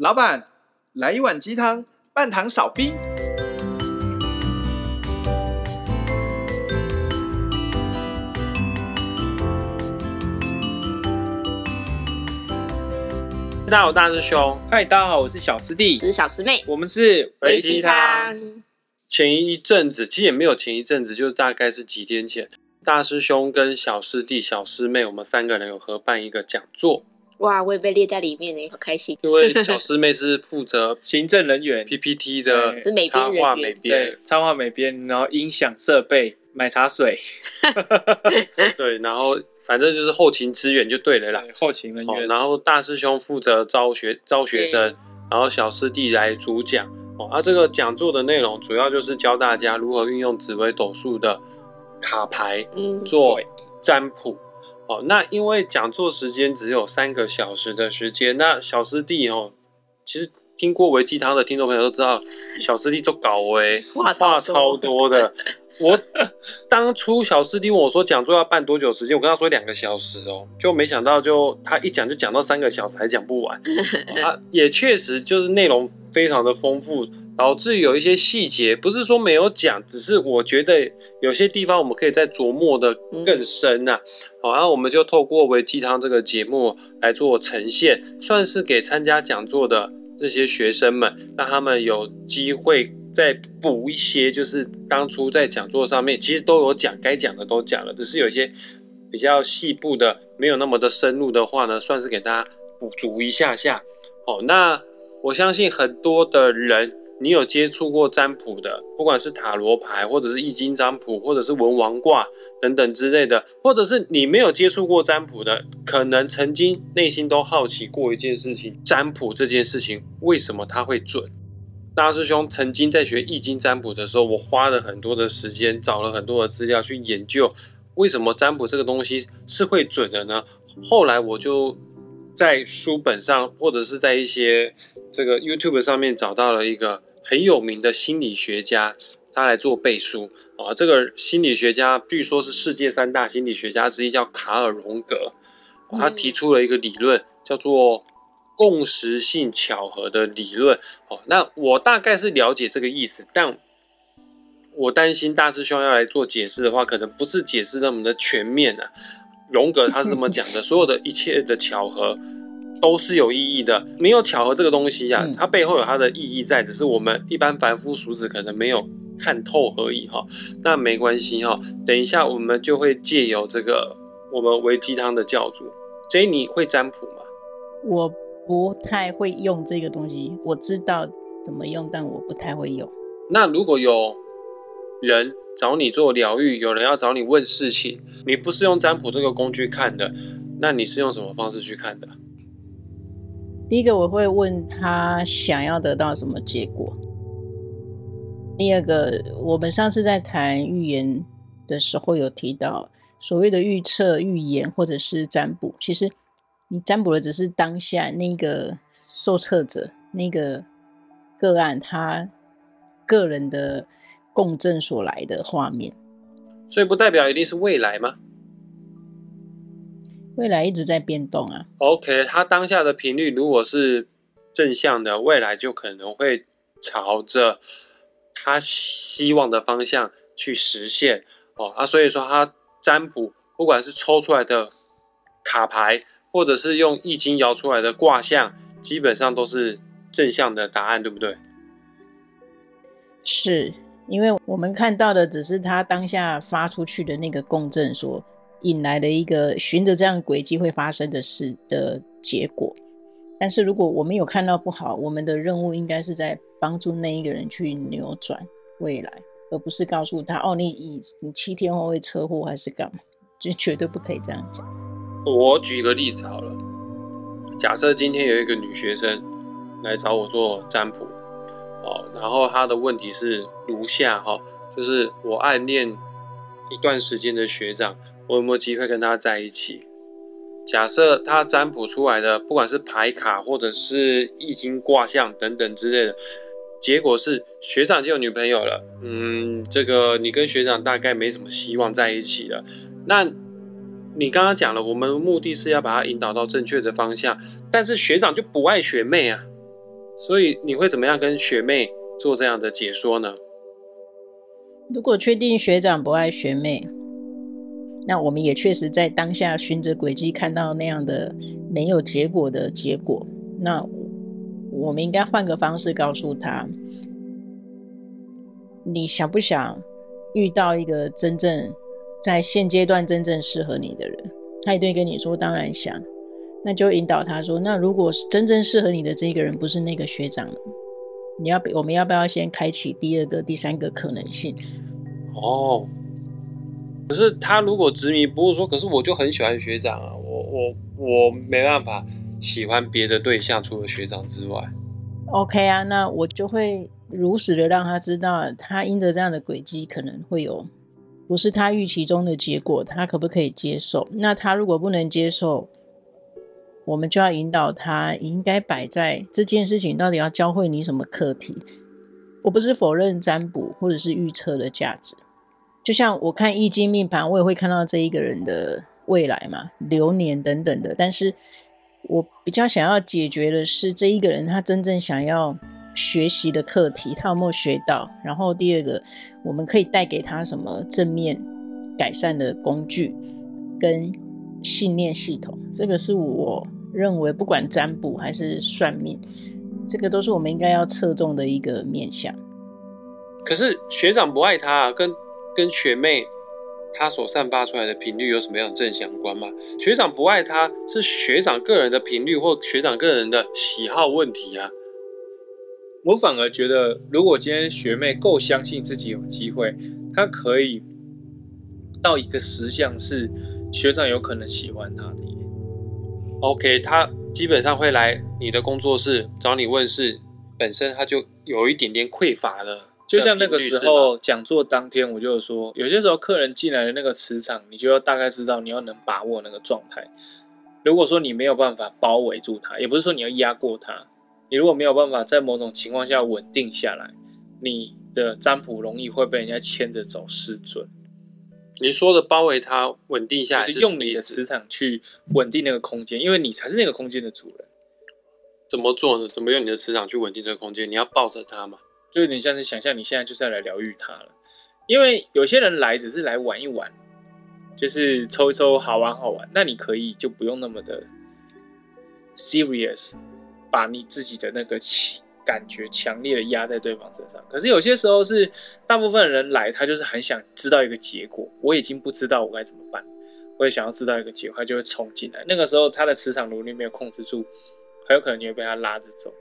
老板，来一碗鸡汤，半糖少冰。大家好，大师兄。嗨，大家好，我是小师弟，我是小师妹，我们是微鸡汤。前一阵子，其实也没有前一阵子，就大概是几天前，大师兄跟小师弟、小师妹，我们三个人有合办一个讲座。哇，我也被列在里面呢，好开心。因为小师妹是负责 行政人员、PPT 的是美编插画美编、插画美编，然后音响设备、买茶水，对，然后反正就是后勤支援就对了啦。后勤人员，然后大师兄负责招学招学生，然后小师弟来主讲。哦，啊，这个讲座的内容主要就是教大家如何运用紫微斗数的卡牌做占卜。哦，那因为讲座时间只有三个小时的时间，那小师弟哦，其实听过维鸡汤的听众朋友都知道，小师弟做搞哎，话超多的。我当初小师弟问我说讲座要办多久时间，我跟他说两个小时哦，就没想到就他一讲就讲到三个小时还讲不完，啊，也确实就是内容非常的丰富，导致有一些细节不是说没有讲，只是我觉得有些地方我们可以再琢磨的更深呐，好，然后我们就透过微鸡汤这个节目来做呈现，算是给参加讲座的这些学生们，让他们有机会。再补一些，就是当初在讲座上面其实都有讲，该讲的都讲了，只是有一些比较细部的没有那么的深入的话呢，算是给大家补足一下下。哦，那我相信很多的人，你有接触过占卜的，不管是塔罗牌，或者是易经占卜，或者是文王卦等等之类的，或者是你没有接触过占卜的，可能曾经内心都好奇过一件事情：占卜这件事情为什么它会准？大师兄曾经在学易经占卜的时候，我花了很多的时间，找了很多的资料去研究，为什么占卜这个东西是会准的呢？后来我就在书本上，或者是在一些这个 YouTube 上面找到了一个很有名的心理学家，他来做背书啊。这个心理学家据说是世界三大心理学家之一，叫卡尔荣格，他提出了一个理论，叫做。共识性巧合的理论，哦，那我大概是了解这个意思，但我担心大师兄要来做解释的话，可能不是解释那么的全面啊。荣格他是这么讲的，所有的一切的巧合都是有意义的，没有巧合这个东西呀、啊，它背后有它的意义在，只是我们一般凡夫俗子可能没有看透而已哈。那没关系哈，等一下我们就会借由这个我们维鸡汤的教主，所以你会占卜吗？我。不太会用这个东西，我知道怎么用，但我不太会用。那如果有人找你做疗愈，有人要找你问事情，你不是用占卜这个工具看的，那你是用什么方式去看的？第一个我会问他想要得到什么结果。第二个，我们上次在谈预言的时候有提到，所谓的预测、预言或者是占卜，其实。你占卜的只是当下那个受测者那个个案他个人的共振所来的画面，所以不代表一定是未来吗？未来一直在变动啊。OK，他当下的频率如果是正向的，未来就可能会朝着他希望的方向去实现哦啊，所以说他占卜不管是抽出来的卡牌。或者是用易经摇出来的卦象，基本上都是正向的答案，对不对？是因为我们看到的只是他当下发出去的那个共振所引来的一个循着这样轨迹会发生的事的结果。但是如果我们有看到不好，我们的任务应该是在帮助那一个人去扭转未来，而不是告诉他哦，你你你七天后会车祸还是干嘛？就绝对不可以这样讲。我举一个例子好了，假设今天有一个女学生来找我做占卜，哦，然后她的问题是如下哈，就是我暗恋一段时间的学长，我有没有机会跟他在一起？假设他占卜出来的，不管是牌卡或者是易经卦象等等之类的，结果是学长就有女朋友了，嗯，这个你跟学长大概没什么希望在一起了，那。你刚刚讲了，我们目的是要把他引导到正确的方向，但是学长就不爱学妹啊，所以你会怎么样跟学妹做这样的解说呢？如果确定学长不爱学妹，那我们也确实在当下循着轨迹看到那样的没有结果的结果，那我们应该换个方式告诉他：你想不想遇到一个真正在现阶段真正适合你的人？他一定跟你说当然想。那就引导他说：“那如果是真正适合你的这个人不是那个学长，你要我们要不要先开启第二个、第三个可能性？”哦，可是他如果执迷不悟说：“可是我就很喜欢学长啊，我我我没办法喜欢别的对象，除了学长之外。” OK 啊，那我就会如实的让他知道，他因着这样的轨迹可能会有不是他预期中的结果，他可不可以接受？那他如果不能接受，我们就要引导他，应该摆在这件事情到底要教会你什么课题。我不是否认占卜或者是预测的价值，就像我看易经命盘，我也会看到这一个人的未来嘛、流年等等的。但是我比较想要解决的是这一个人他真正想要学习的课题，他有没有学到？然后第二个，我们可以带给他什么正面改善的工具跟信念系统？这个是我。认为不管占卜还是算命，这个都是我们应该要侧重的一个面向。可是学长不爱他，跟跟学妹她所散发出来的频率有什么样的正相关吗？学长不爱她是学长个人的频率或学长个人的喜好问题啊。我反而觉得，如果今天学妹够相信自己有机会，她可以到一个实相是学长有可能喜欢她的。OK，他基本上会来你的工作室找你问事，本身他就有一点点匮乏了。就像那个时候讲座当天，我就说，有些时候客人进来的那个磁场，你就要大概知道你要能把握那个状态。如果说你没有办法包围住他，也不是说你要压过他，你如果没有办法在某种情况下稳定下来，你的占卜容易会被人家牵着走失准。你说的包围他稳定下来是，是用你的磁场去稳定那个空间，因为你才是那个空间的主人。怎么做呢？怎么用你的磁场去稳定这个空间？你要抱着他嘛？就有点像是想象你现在就是要来疗愈他了。因为有些人来只是来玩一玩，就是抽一抽好玩好玩，那你可以就不用那么的 serious，把你自己的那个。感觉强烈的压在对方身上，可是有些时候是大部分人来，他就是很想知道一个结果。我已经不知道我该怎么办，我也想要知道一个结果，他就会冲进来。那个时候他的磁场如果你没有控制住，很有可能你会被他拉着走。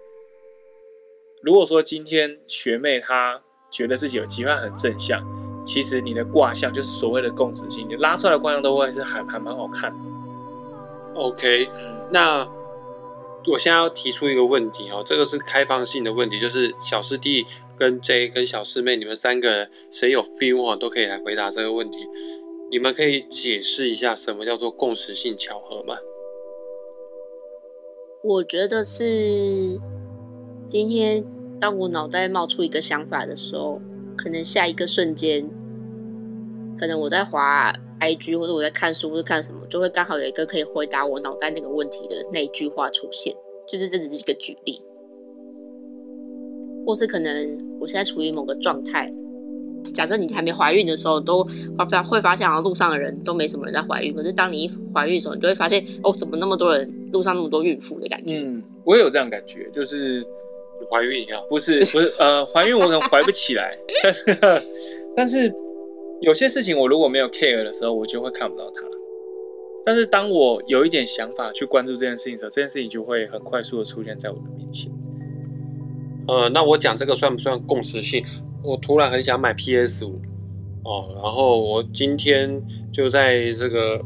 如果说今天学妹她觉得自己有机会很正向，其实你的卦象就是所谓的共识性，你拉出来的卦象都会是还还蛮好看的。OK，那。我现在要提出一个问题哦，这个是开放性的问题，就是小师弟跟 J 跟小师妹，你们三个人谁有 feel 哦，都可以来回答这个问题。你们可以解释一下什么叫做共识性巧合吗？我觉得是今天当我脑袋冒出一个想法的时候，可能下一个瞬间，可能我在滑 IG 或者我在看书或者看什么，就会刚好有一个可以回答我脑袋那个问题的那一句话出现，就是这只是一个举例，或是可能我现在处于某个状态，假设你还没怀孕的时候，都会发会发现好像路上的人都没什么人在怀孕，可是当你一怀孕的时候，你就会发现哦，怎么那么多人路上那么多孕妇的感觉？嗯，我也有这样感觉，就是怀孕一样，不是不是呃，怀孕我可能怀不起来，但 是但是。有些事情我如果没有 care 的时候，我就会看不到它。但是当我有一点想法去关注这件事情的时候，这件事情就会很快速的出现在我的面前。呃，那我讲这个算不算共识性？我突然很想买 PS 五哦，然后我今天就在这个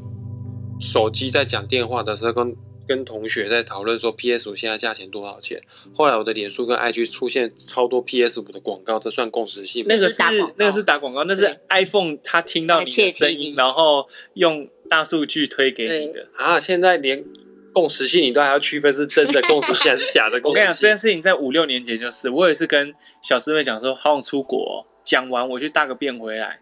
手机在讲电话的时候跟。跟同学在讨论说 PS 五现在价钱多少钱？后来我的脸书跟 IG 出现超多 PS 五的广告，这算共识性吗？那个是那个是打广告，那是 iPhone 它听到你的声音，然后用大数据推给你的啊！现在连共识性你都还要区分是真的共识性还是假的 共识性？我跟你讲，这件事情在五六年前就是，我也是跟小师妹讲说，好想出国哦，讲完我去大个便回来，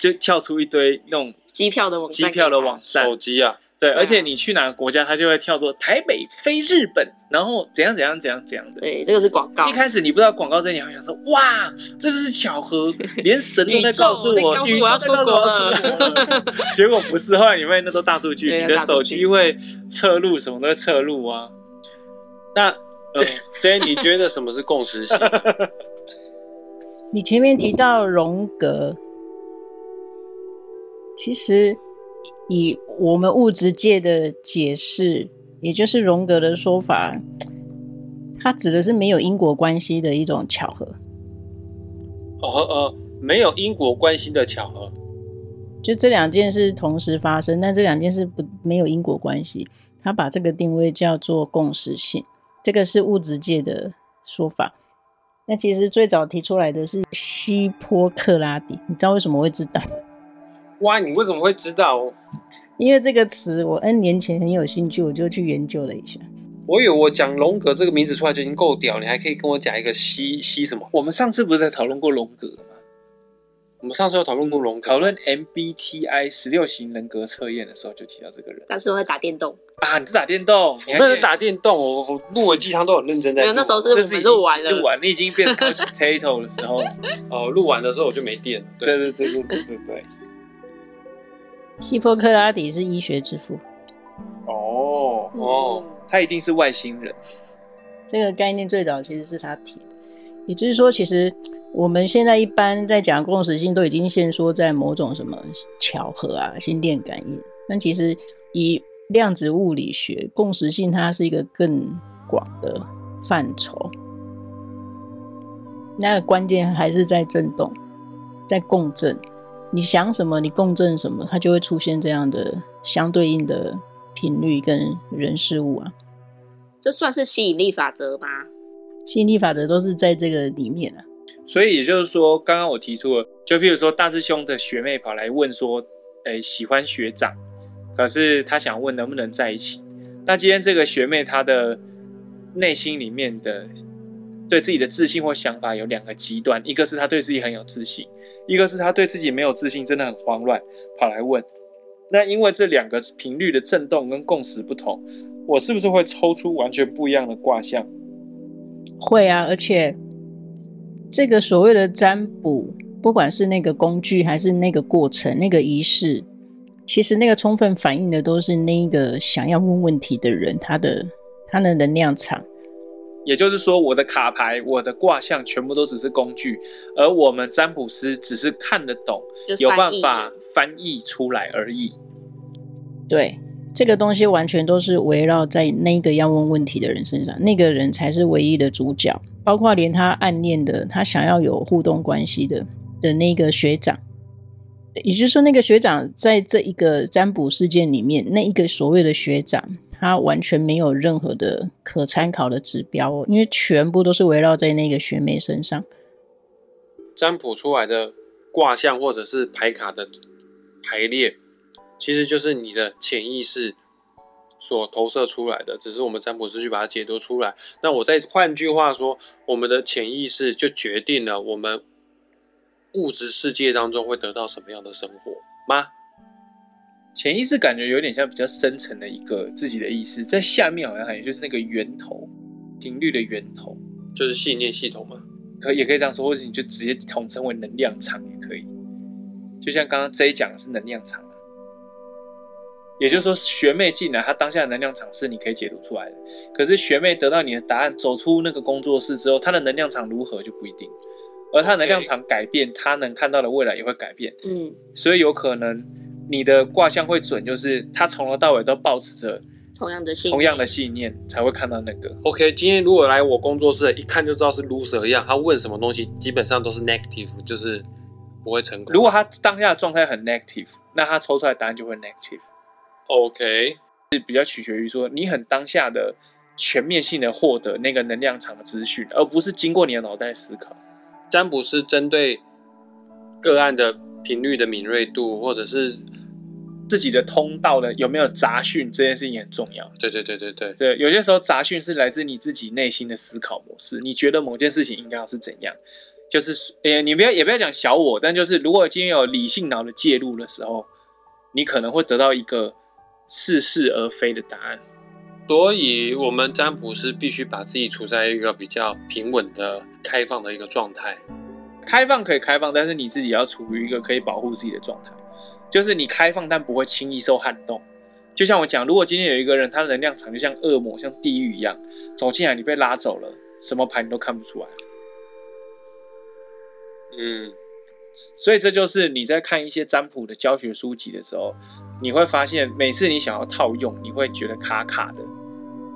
就跳出一堆那种机票的网机票的网站，手机啊。对，而且你去哪个国家，它就会跳出台北飞日本，然后怎样怎样怎样怎样的。对，这个是广告。一开始你不知道广告这一点，会想说哇，这就是巧合，连神都在告诉我，宇宙在告诉我要出国。结果不是，后来你发现那都大数据，你的手机会侧录，什么都会侧录啊。那 所以，你觉得什么是共识性？你前面提到荣格，其实以我们物质界的解释，也就是荣格的说法，它指的是没有因果关系的一种巧合。哦呃，没有因果关系的巧合，就这两件事同时发生，但这两件事不没有因果关系。他把这个定位叫做共识性，这个是物质界的说法。那其实最早提出来的是希波克拉底，你知道为什么会知道？哇，你为什么会知道？因为这个词我 N 年前很有兴趣，我就去研究了一下。我以为我讲龙格这个名字出来就已经够屌，你还可以跟我讲一个西西什么？我们上次不是在讨论过龙格吗？我们上次有讨论过龙格，讨论 MBTI 十六型人格测验的时候就提到这个人。但是我在打电动啊，你是打电动？你那是打电动，我我录文鸡汤都很认真在。没有，那时候是我们录完了，录完你已经变成 potato 的时候，哦，录完的时候我就没电。对对对对对对对。希波克拉底是医学之父。哦哦，他一定是外星人。这个概念最早其实是他提的，也就是说，其实。我们现在一般在讲共识性，都已经限缩在某种什么巧合啊、心电感应。但其实以量子物理学，共识性它是一个更广的范畴。那个关键还是在振动，在共振。你想什么，你共振什么，它就会出现这样的相对应的频率跟人事物啊。这算是吸引力法则吗？吸引力法则都是在这个里面啊。所以也就是说，刚刚我提出了，就譬如说大师兄的学妹跑来问说，诶、欸，喜欢学长，可是他想问能不能在一起。那今天这个学妹她的内心里面的对自己的自信或想法有两个极端，一个是她对自己很有自信，一个是他对自己没有自信，真的很慌乱，跑来问。那因为这两个频率的震动跟共识不同，我是不是会抽出完全不一样的卦象？会啊，而且。这个所谓的占卜，不管是那个工具还是那个过程、那个仪式，其实那个充分反映的都是那一个想要问问题的人他的他的能量场。也就是说，我的卡牌、我的卦象全部都只是工具，而我们占卜师只是看得懂，有办法翻译出来而已。对，这个东西完全都是围绕在那个要问问题的人身上，那个人才是唯一的主角。包括连他暗恋的，他想要有互动关系的的那个学长，也就是说，那个学长在这一个占卜事件里面，那一个所谓的学长，他完全没有任何的可参考的指标哦，因为全部都是围绕在那个学妹身上。占卜出来的卦象或者是牌卡的排列，其实就是你的潜意识。所投射出来的，只是我们占卜师去把它解读出来。那我再换句话说，我们的潜意识就决定了我们物质世界当中会得到什么样的生活吗？潜意识感觉有点像比较深层的一个自己的意识，在下面好像还有就是那个源头频率的源头，就是信念系统嘛。可也可以这样说，或者你就直接统称为能量场也可以。就像刚刚 J 讲的是能量场。也就是说，学妹进来，她当下的能量场是你可以解读出来的。可是学妹得到你的答案，走出那个工作室之后，她的能量场如何就不一定。而她的能量场改变，她能看到的未来也会改变。嗯，所以有可能你的卦象会准，就是他从头到尾都保持着同样的信同样的信念，才会看到那个。OK，今天如果来我工作室，一看就知道是 loser 一样，他问什么东西基本上都是 negative，就是不会成功。如果他当下的状态很 negative，那他抽出来的答案就会 negative。OK，是比较取决于说你很当下的全面性的获得那个能量场的资讯，而不是经过你的脑袋思考。占卜师针对个案的频率的敏锐度，或者是自己的通道的有没有杂讯，这件事情很重要。对对对对对，对，有些时候杂讯是来自你自己内心的思考模式，你觉得某件事情应该要是怎样，就是诶，你不要也不要讲小我，但就是如果今天有理性脑的介入的时候，你可能会得到一个。似是而非的答案。所以，我们占卜师必须把自己处在一个比较平稳的、开放的一个状态。开放可以开放，但是你自己要处于一个可以保护自己的状态，就是你开放，但不会轻易受撼动。就像我讲，如果今天有一个人，他的能量场就像恶魔、像地狱一样走进来，你被拉走了，什么牌你都看不出来。嗯，所以这就是你在看一些占卜的教学书籍的时候，你会发现，每次你想要套用，你会觉得卡卡的。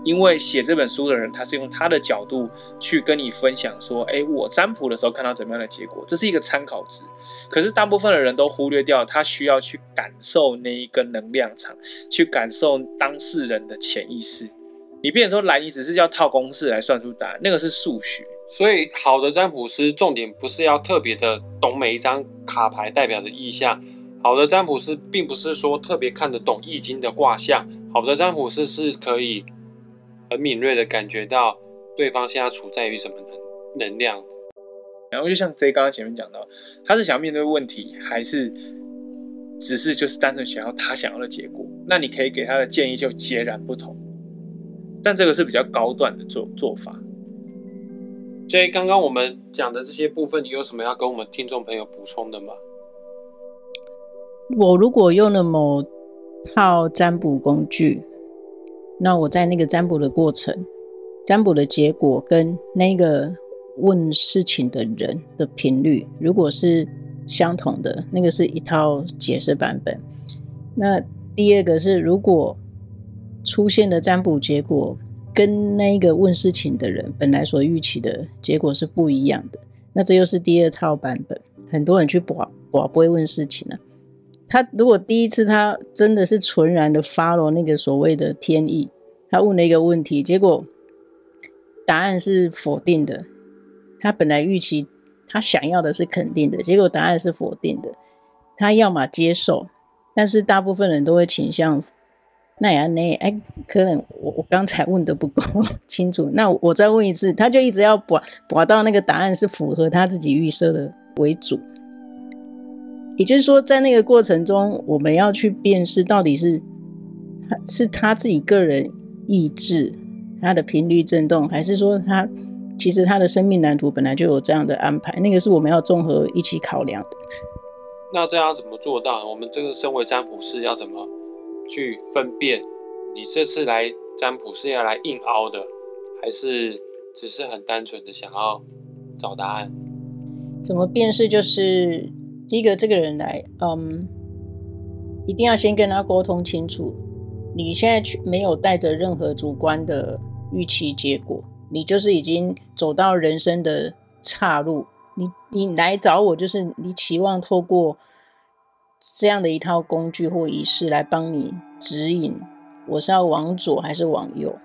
因为写这本书的人，他是用他的角度去跟你分享说：“哎，我占卜的时候看到怎么样的结果，这是一个参考值。”可是大部分的人都忽略掉，他需要去感受那一根能量场，去感受当事人的潜意识。你变说蓝，你只是要套公式来算出答案，那个是数学。所以，好的占卜师重点不是要特别的懂每一张卡牌代表的意象。好的占卜师并不是说特别看得懂易经的卦象。好的占卜师是可以。很敏锐的感觉到对方现在处在于什么能能量，然后就像 J 刚刚前面讲到，他是想要面对问题，还是只是就是单纯想要他想要的结果？那你可以给他的建议就截然不同。但这个是比较高段的做做法。J 刚刚我们讲的这些部分，你有什么要跟我们听众朋友补充的吗？我如果用了某套占卜工具。那我在那个占卜的过程，占卜的结果跟那个问事情的人的频率，如果是相同的，那个是一套解释版本。那第二个是，如果出现的占卜结果跟那个问事情的人本来所预期的结果是不一样的，那这又是第二套版本。很多人去卜卜不会问事情呢。他如果第一次他真的是纯然的 follow 那个所谓的天意，他问了一个问题，结果答案是否定的。他本来预期他想要的是肯定的，结果答案是否定的。他要么接受，但是大部分人都会倾向那样那哎，可能我我刚才问的不够清楚，那我再问一次，他就一直要把把到那个答案是符合他自己预设的为主。也就是说，在那个过程中，我们要去辨识到底是他是他自己个人意志，他的频率震动，还是说他其实他的生命蓝图本来就有这样的安排？那个是我们要综合一起考量的。那这样怎么做到？我们这个身为占卜师要怎么去分辨？你这次来占卜是要来硬凹的，还是只是很单纯的想要找答案？怎么辨识？就是。第一个，这个人来，嗯，一定要先跟他沟通清楚。你现在去没有带着任何主观的预期结果，你就是已经走到人生的岔路。你你来找我，就是你期望透过这样的一套工具或仪式来帮你指引，我是要往左还是往右？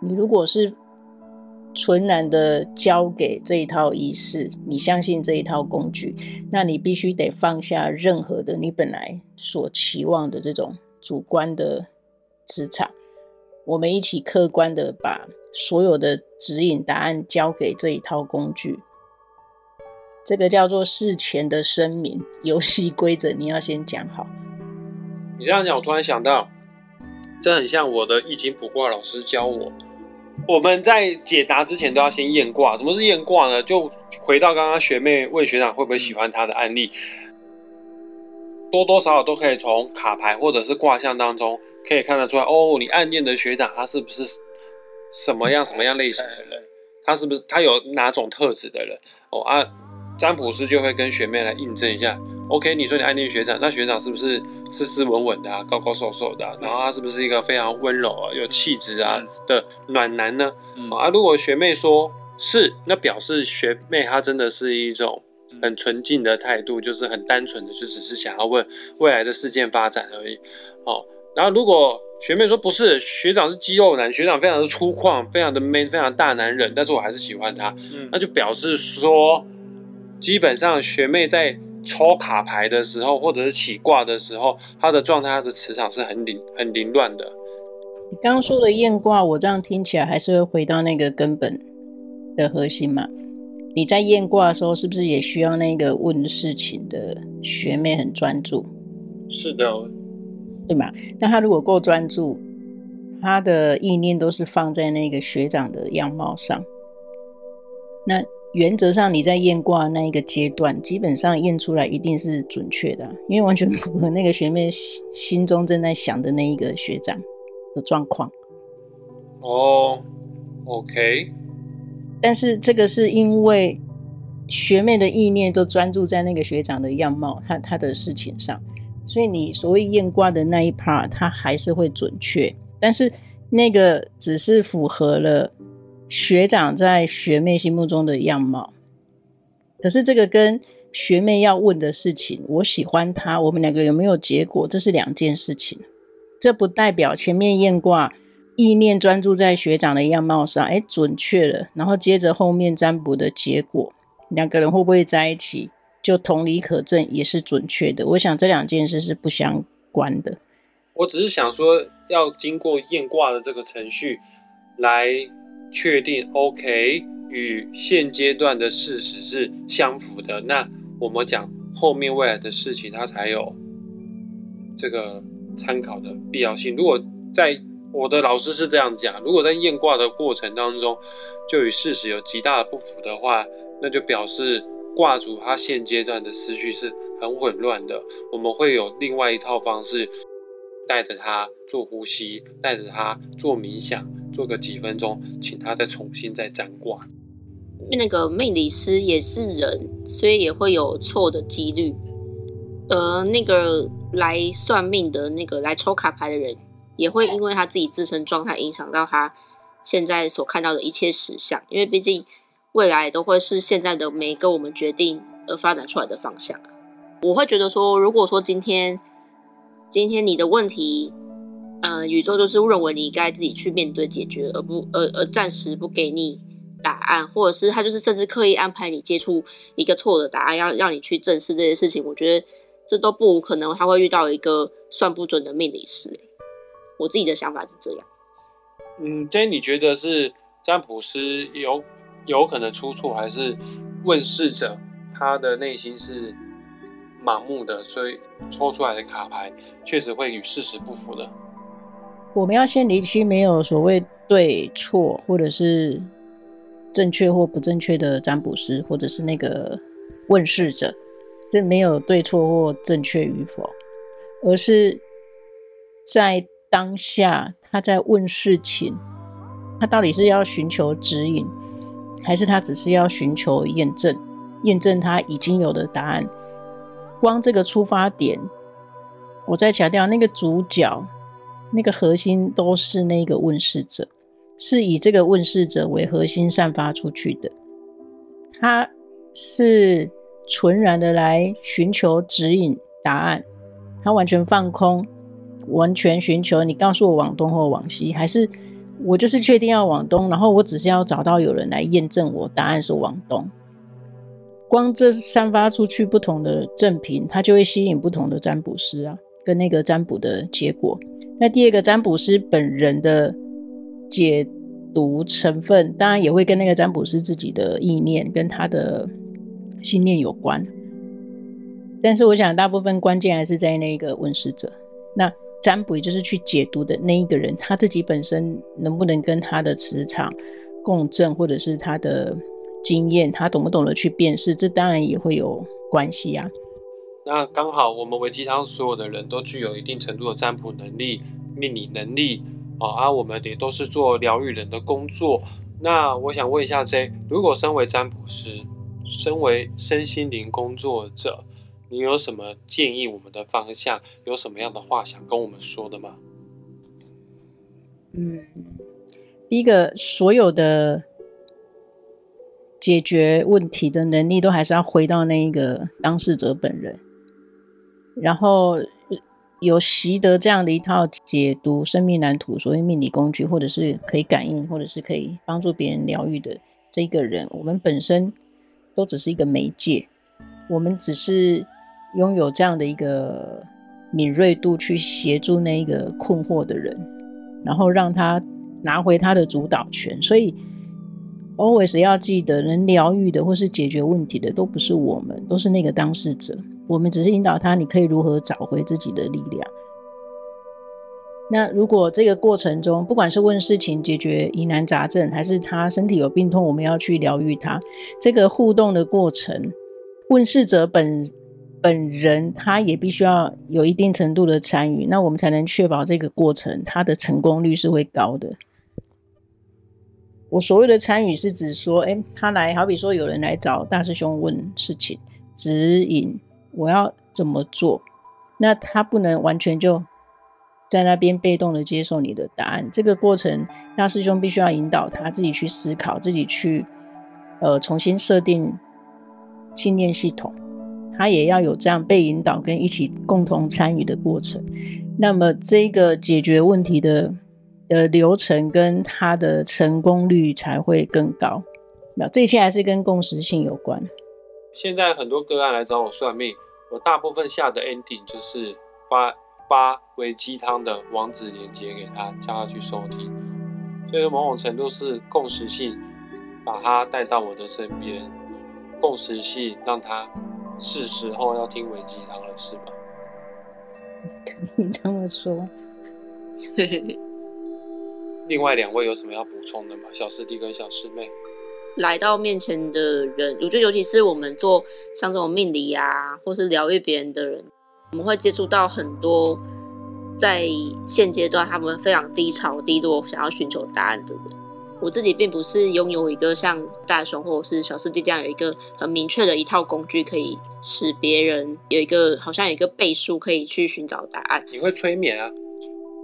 你如果是。纯然的交给这一套仪式，你相信这一套工具，那你必须得放下任何的你本来所期望的这种主观的磁场。我们一起客观的把所有的指引答案交给这一套工具，这个叫做事前的声明。游戏规则你要先讲好。你这样讲，我突然想到，这很像我的易经卜卦老师教我。我们在解答之前都要先验卦。什么是验卦呢？就回到刚刚学妹问学长会不会喜欢他的案例，多多少少都可以从卡牌或者是卦象当中可以看得出来。哦，你暗恋的学长他是不是什么样什么样类型的人？他是不是他有哪种特质的人？哦啊。占卜师就会跟学妹来印证一下，OK？你说你暗恋学长，那学长是不是斯斯文文的啊，高高瘦瘦的啊？然后他是不是一个非常温柔啊、有气质啊的暖男呢？嗯、啊，如果学妹说是，那表示学妹她真的是一种很纯净的态度，就是很单纯的，就只是想要问未来的事件发展而已。哦，然后如果学妹说不是，学长是肌肉男，学长非常的粗犷，非常的 man，非常大男人，但是我还是喜欢他，那就表示说。基本上学妹在抽卡牌的时候，或者是起卦的时候，他的状态、他的磁场是很凌、很凌乱的。你刚刚说的验卦，我这样听起来还是会回到那个根本的核心嘛？你在验卦的时候，是不是也需要那个问事情的学妹很专注？是的。对吗？那他如果够专注，他的意念都是放在那个学长的样貌上。那原则上你在验卦那一个阶段，基本上验出来一定是准确的，因为完全符合那个学妹心中正在想的那一个学长的状况。哦，OK。但是这个是因为学妹的意念都专注在那个学长的样貌，他他的事情上，所以你所谓验卦的那一 part，它还是会准确。但是那个只是符合了学长在学妹心目中的样貌。可是这个跟学妹要问的事情，我喜欢他，我们两个有没有结果，这是两件事情。这不代表前面验卦。意念专注在学长的样貌上，哎，准确了。然后接着后面占卜的结果，两个人会不会在一起，就同理可证，也是准确的。我想这两件事是不相关的。我只是想说，要经过验卦的这个程序来确定，OK，与现阶段的事实是相符的。那我们讲后面未来的事情，它才有这个参考的必要性。如果在我的老师是这样讲：如果在验卦的过程当中，就与事实有极大的不符的话，那就表示卦主他现阶段的思绪是很混乱的。我们会有另外一套方式，带着他做呼吸，带着他做冥想，做个几分钟，请他再重新再占卦。那个命理师也是人，所以也会有错的几率。而那个来算命的那个来抽卡牌的人。也会因为他自己自身状态影响到他现在所看到的一切实相，因为毕竟未来都会是现在的每一个我们决定而发展出来的方向。我会觉得说，如果说今天今天你的问题，呃，宇宙就是认为你应该自己去面对解决，而不而而暂时不给你答案，或者是他就是甚至刻意安排你接触一个错的答案，要让你去正视这些事情。我觉得这都不可能，他会遇到一个算不准的命理师。我自己的想法是这样。嗯，J，你觉得是占卜师有有可能出错，还是问事者他的内心是盲目的，所以抽出来的卡牌确实会与事实不符的？我们要先厘清，没有所谓对错，或者是正确或不正确的占卜师，或者是那个问事者，这没有对错或正确与否，而是在。当下他在问事情，他到底是要寻求指引，还是他只是要寻求验证？验证他已经有的答案。光这个出发点，我再强调，那个主角、那个核心都是那个问世者，是以这个问世者为核心散发出去的。他是纯然的来寻求指引答案，他完全放空。完全寻求你告诉我往东或往西，还是我就是确定要往东，然后我只是要找到有人来验证我答案是往东。光这散发出去不同的正频，它就会吸引不同的占卜师啊，跟那个占卜的结果。那第二个占卜师本人的解读成分，当然也会跟那个占卜师自己的意念跟他的信念有关。但是我想大部分关键还是在那个问事者。那占卜也就是去解读的那一个人，他自己本身能不能跟他的磁场共振，或者是他的经验，他懂不懂得去辨识，这当然也会有关系啊。那刚好我们微鸡汤所有的人都具有一定程度的占卜能力、命理能力啊，而我们也都是做疗愈人的工作。那我想问一下 J，如果身为占卜师，身为身心灵工作者，你有什么建议？我们的方向有什么样的话想跟我们说的吗？嗯，第一个，所有的解决问题的能力都还是要回到那一个当事者本人，然后有习得这样的一套解读生命蓝图，所谓命理工具，或者是可以感应，或者是可以帮助别人疗愈的这个人，我们本身都只是一个媒介，我们只是。拥有这样的一个敏锐度，去协助那一个困惑的人，然后让他拿回他的主导权。所以，always 要记得，能疗愈的或是解决问题的，都不是我们，都是那个当事者。我们只是引导他，你可以如何找回自己的力量。那如果这个过程中，不管是问事情、解决疑难杂症，还是他身体有病痛，我们要去疗愈他，这个互动的过程，问事者本本人他也必须要有一定程度的参与，那我们才能确保这个过程他的成功率是会高的。我所谓的参与是指说，诶，他来，好比说有人来找大师兄问事情，指引我要怎么做，那他不能完全就。在那边被动的接受你的答案，这个过程大师兄必须要引导他自己去思考，自己去呃重新设定信念系统，他也要有这样被引导跟一起共同参与的过程。那么这个解决问题的的流程跟他的成功率才会更高。那这一切还是跟共识性有关。现在很多个案来找我算命，我大部分下的 ending 就是发。发微鸡汤的网址连接给他，叫他去收听。所以某种程度是共识性，把他带到我的身边，共识性让他是时候要听微鸡汤了，是吧？可以这么说。另外两位有什么要补充的吗？小师弟跟小师妹。来到面前的人，我觉得尤其是我们做像这种命理啊，或是疗愈别人的人。我们会接触到很多在现阶段他们非常低潮、低落，想要寻求答案的人。我自己并不是拥有一个像大雄或者是小师弟这样有一个很明确的一套工具，可以使别人有一个好像有一个倍数可以去寻找答案。你会催眠啊？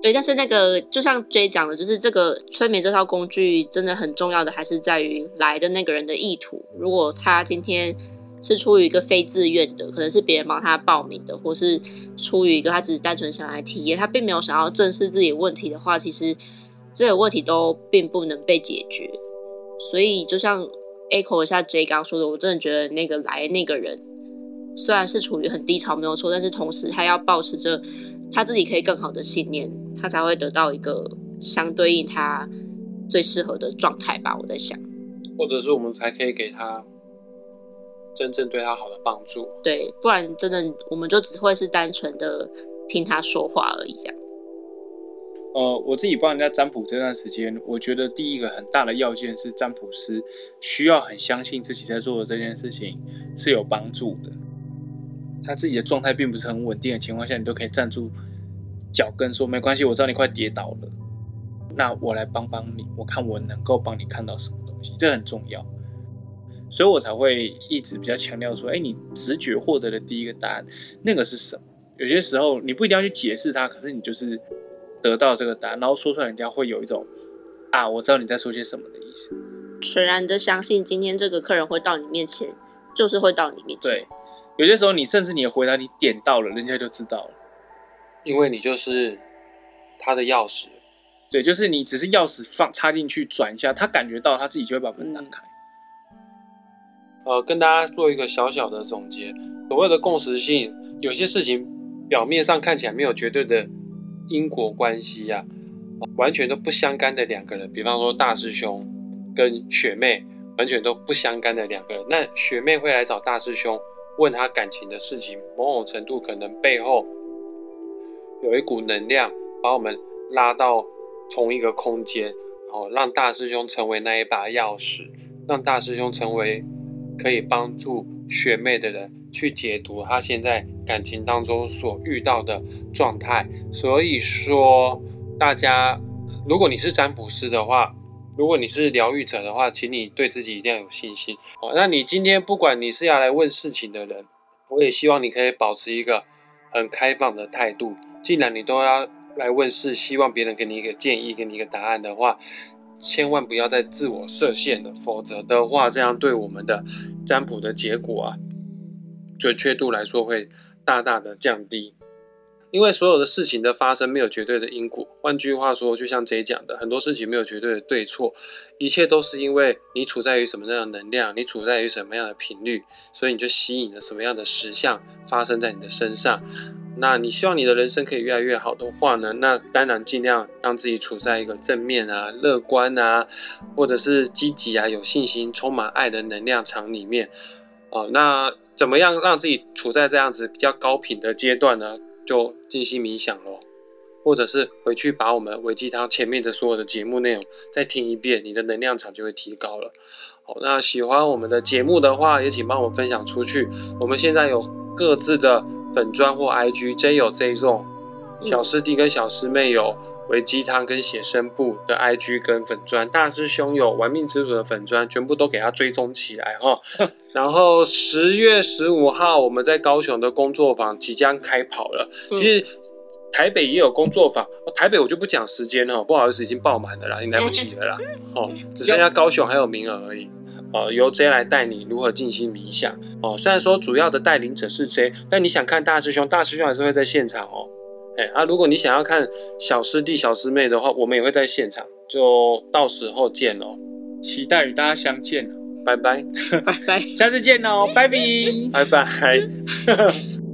对，但是那个就像 J 讲的，就是这个催眠这套工具真的很重要的，还是在于来的那个人的意图。如果他今天。是出于一个非自愿的，可能是别人帮他报名的，或是出于一个他只是单纯想来体验，他并没有想要正视自己问题的话，其实这些问题都并不能被解决。所以就像 echo 一下 J 刚说的，我真的觉得那个来那个人虽然是处于很低潮没有错，但是同时他要保持着他自己可以更好的信念，他才会得到一个相对应他最适合的状态吧。我在想，或者是我们才可以给他。真正对他好的帮助，对，不然真的我们就只会是单纯的听他说话而已。这样，呃，我自己帮人家占卜这段时间，我觉得第一个很大的要件是占卜师需要很相信自己在做的这件事情是有帮助的。他自己的状态并不是很稳定的情况下，你都可以站住脚跟说没关系，我知道你快跌倒了，那我来帮帮你，我看我能够帮你看到什么东西，这很重要。所以我才会一直比较强调说，哎，你直觉获得的第一个答案，那个是什么？有些时候你不一定要去解释它，可是你就是得到这个答案，然后说出来，人家会有一种啊，我知道你在说些什么的意思。全然的相信今天这个客人会到你面前，就是会到你面前。对，有些时候你甚至你的回答你点到了，人家就知道了，因为你就是他的钥匙。对，就是你只是钥匙放插进去转一下，他感觉到他自己就会把门打开。呃，跟大家做一个小小的总结。所谓的共识性，有些事情表面上看起来没有绝对的因果关系啊，完全都不相干的两个人，比方说大师兄跟学妹，完全都不相干的两个人。那学妹会来找大师兄问他感情的事情，某种程度可能背后有一股能量把我们拉到同一个空间，然后让大师兄成为那一把钥匙，让大师兄成为。可以帮助学妹的人去解读她现在感情当中所遇到的状态。所以说，大家如果你是占卜师的话，如果你是疗愈者的话，请你对自己一定要有信心。哦，那你今天不管你是要来问事情的人，我也希望你可以保持一个很开放的态度。既然你都要来问事，希望别人给你一个建议，给你一个答案的话。千万不要再自我设限了，否则的话，这样对我们的占卜的结果啊，准确度来说会大大的降低。因为所有的事情的发生没有绝对的因果，换句话说，就像 J 讲的，很多事情没有绝对的对错，一切都是因为你处在于什么样的能量，你处在于什么样的频率，所以你就吸引了什么样的实相发生在你的身上。那你希望你的人生可以越来越好的话呢？那当然尽量让自己处在一个正面啊、乐观啊，或者是积极啊、有信心、充满爱的能量场里面。哦，那怎么样让自己处在这样子比较高频的阶段呢？就静心冥想咯。或者是回去把我们维基汤前面的所有的节目内容再听一遍，你的能量场就会提高了。好，那喜欢我们的节目的话，也请帮我分享出去。我们现在有各自的粉砖或 IG，J 有 J 种，小师弟跟小师妹有微鸡汤跟写生部的 IG 跟粉砖，大师兄有玩命之主的粉砖，全部都给他追踪起来哈。然后十月十五号我们在高雄的工作坊即将开跑了，其实台北也有工作坊，台北我就不讲时间了，不好意思，已经爆满了啦，已经来不及了啦。哦，只剩下高雄还有名额而已。哦，由 J 来带你如何进行冥想哦。虽然说主要的带领者是 J，但你想看大师兄，大师兄还是会在现场哦。哎啊，如果你想要看小师弟、小师妹的话，我们也会在现场，就到时候见哦。期待与大家相见，拜拜，拜拜，下次见哦，拜拜，拜拜。